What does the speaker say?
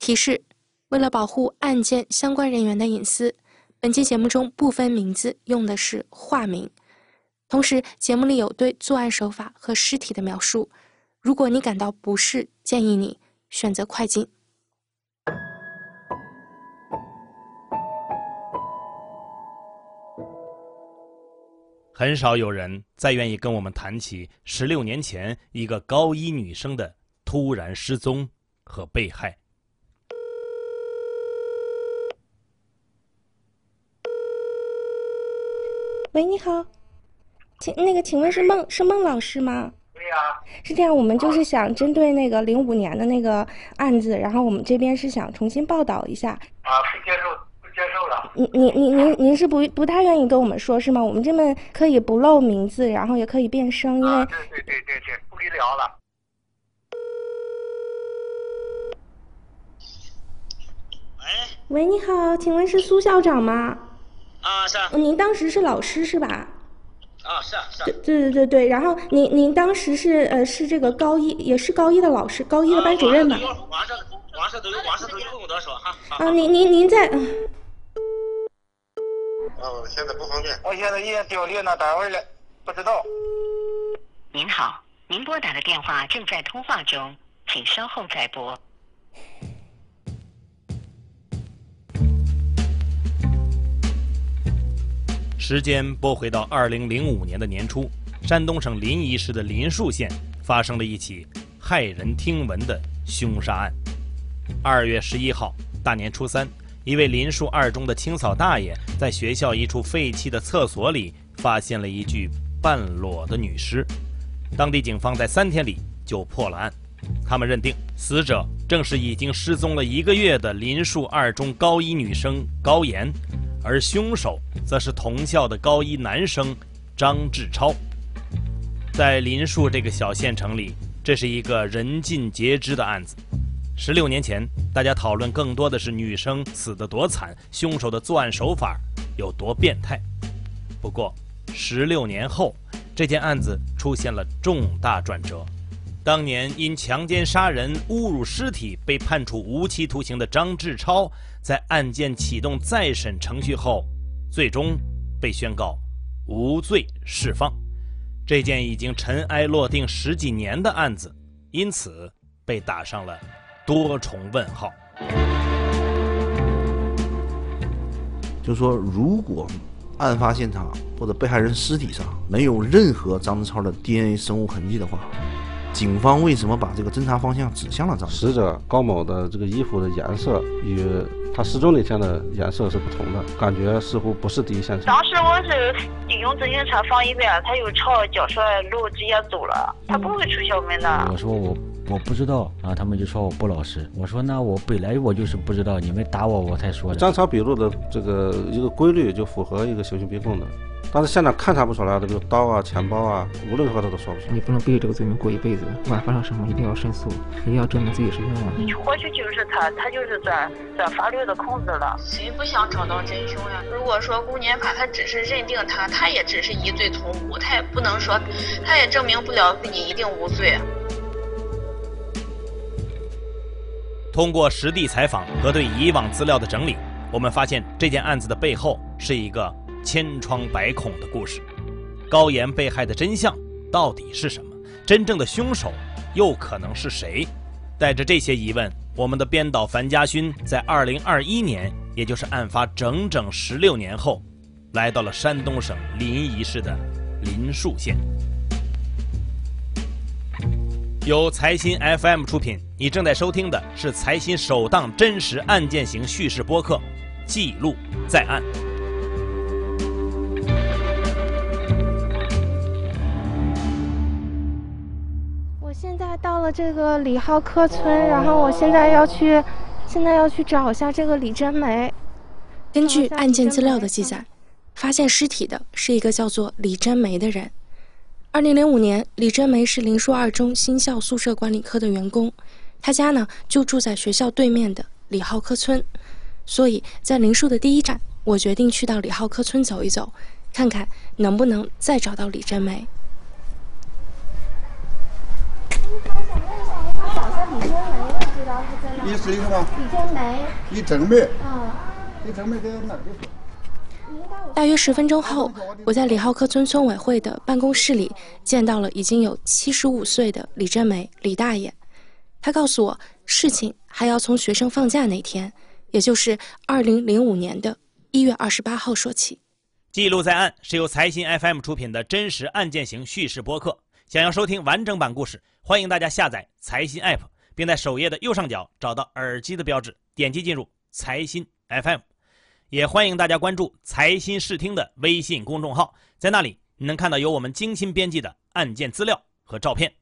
提示：为了保护案件相关人员的隐私，本期节目中部分名字用的是化名。同时，节目里有对作案手法和尸体的描述。如果你感到不适，建议你选择快进。很少有人再愿意跟我们谈起十六年前一个高一女生的突然失踪和被害。喂，你好，请那个，请问是孟是孟老师吗？对呀。是这样，我们就是想针对那个零五年的那个案子，然后我们这边是想重新报道一下。啊，不接受。不接受了。您您您您您是不不太愿意跟我们说是吗？我们这边可以不露名字，然后也可以变声，因为对对对对对，不给聊了。喂，你好，请问是苏校长吗？啊，是。您当时是老师是吧？啊，是啊是。对对对对对，然后您您当时是呃是这个高一也是高一的老师，高一的班主任吧？网上网上都有网上都有跟我说哈。啊，您您您在。哦，现在不方便。我现在已经调离那单位了，不知道。您好，您拨打的电话正在通话中，请稍后再拨。时间拨回到二零零五年的年初，山东省临沂市的临沭县发生了一起骇人听闻的凶杀案。二月十一号，大年初三。一位临沭二中的清扫大爷在学校一处废弃的厕所里发现了一具半裸的女尸，当地警方在三天里就破了案。他们认定死者正是已经失踪了一个月的临沭二中高一女生高妍，而凶手则是同校的高一男生张志超。在临沭这个小县城里，这是一个人尽皆知的案子。十六年前，大家讨论更多的是女生死得多惨，凶手的作案手法有多变态。不过，十六年后，这件案子出现了重大转折。当年因强奸杀人、侮辱尸体被判处无期徒刑的张志超，在案件启动再审程序后，最终被宣告无罪释放。这件已经尘埃落定十几年的案子，因此被打上了。多重问号，就说如果案发现场或者被害人尸体上没有任何张志超的 DNA 生物痕迹的话，警方为什么把这个侦查方向指向了张死者高某的这个衣服的颜色与他失踪那天的颜色是不同的？感觉似乎不是第一现场。当时我是用自行车放一边，他又朝教学楼直接走了，他不会出校门的。我说我。我不知道啊，他们就说我不老实。我说那我本来我就是不知道，你们打我我才说的。张超笔录的这个一个规律就符合一个刑讯逼供的，但是现场勘查不出来的，比如刀啊、钱包啊，无论如何他都说不出来。你不能背着这个罪名过一辈子，不管发生什么一定要申诉，一定要证明自己是冤枉的。或许就是他，他就是钻钻法律的空子了。谁不想找到真凶呀？如果说公检法他只是认定他，他也只是疑罪从无，他也不能说，他也证明不了自己一定无罪。通过实地采访和对以往资料的整理，我们发现这件案子的背后是一个千疮百孔的故事。高岩被害的真相到底是什么？真正的凶手又可能是谁？带着这些疑问，我们的编导樊家勋在2021年，也就是案发整整十六年后，来到了山东省临沂市的临沭县。由财新 FM 出品，你正在收听的是财新首档真实案件型叙事播客《记录在案》。这个李浩科村，然后我现在要去，现在要去找一下这个李真梅。根据案件资料的记载，发现尸体的是一个叫做李真梅的人。二零零五年，李真梅是临沭二中新校宿舍管理科的员工，她家呢就住在学校对面的李浩科村，所以在临沭的第一站，我决定去到李浩科村走一走，看看能不能再找到李真梅。你想想问一下，我想找一下李真梅，知道你是什么？李正梅。李正梅。啊。李正梅在哪里？大约十分钟后，我在李浩科村村委会的办公室里见到了已经有七十五岁的李真梅李大爷。他告诉我，事情还要从学生放假那天，也就是二零零五年的一月二十八号说起。记录在案是由财新 FM 出品的真实案件型叙事播客。想要收听完整版故事，欢迎大家下载财新 App，并在首页的右上角找到耳机的标志，点击进入财新 FM。也欢迎大家关注财新视听的微信公众号，在那里你能看到由我们精心编辑的案件资料和照片。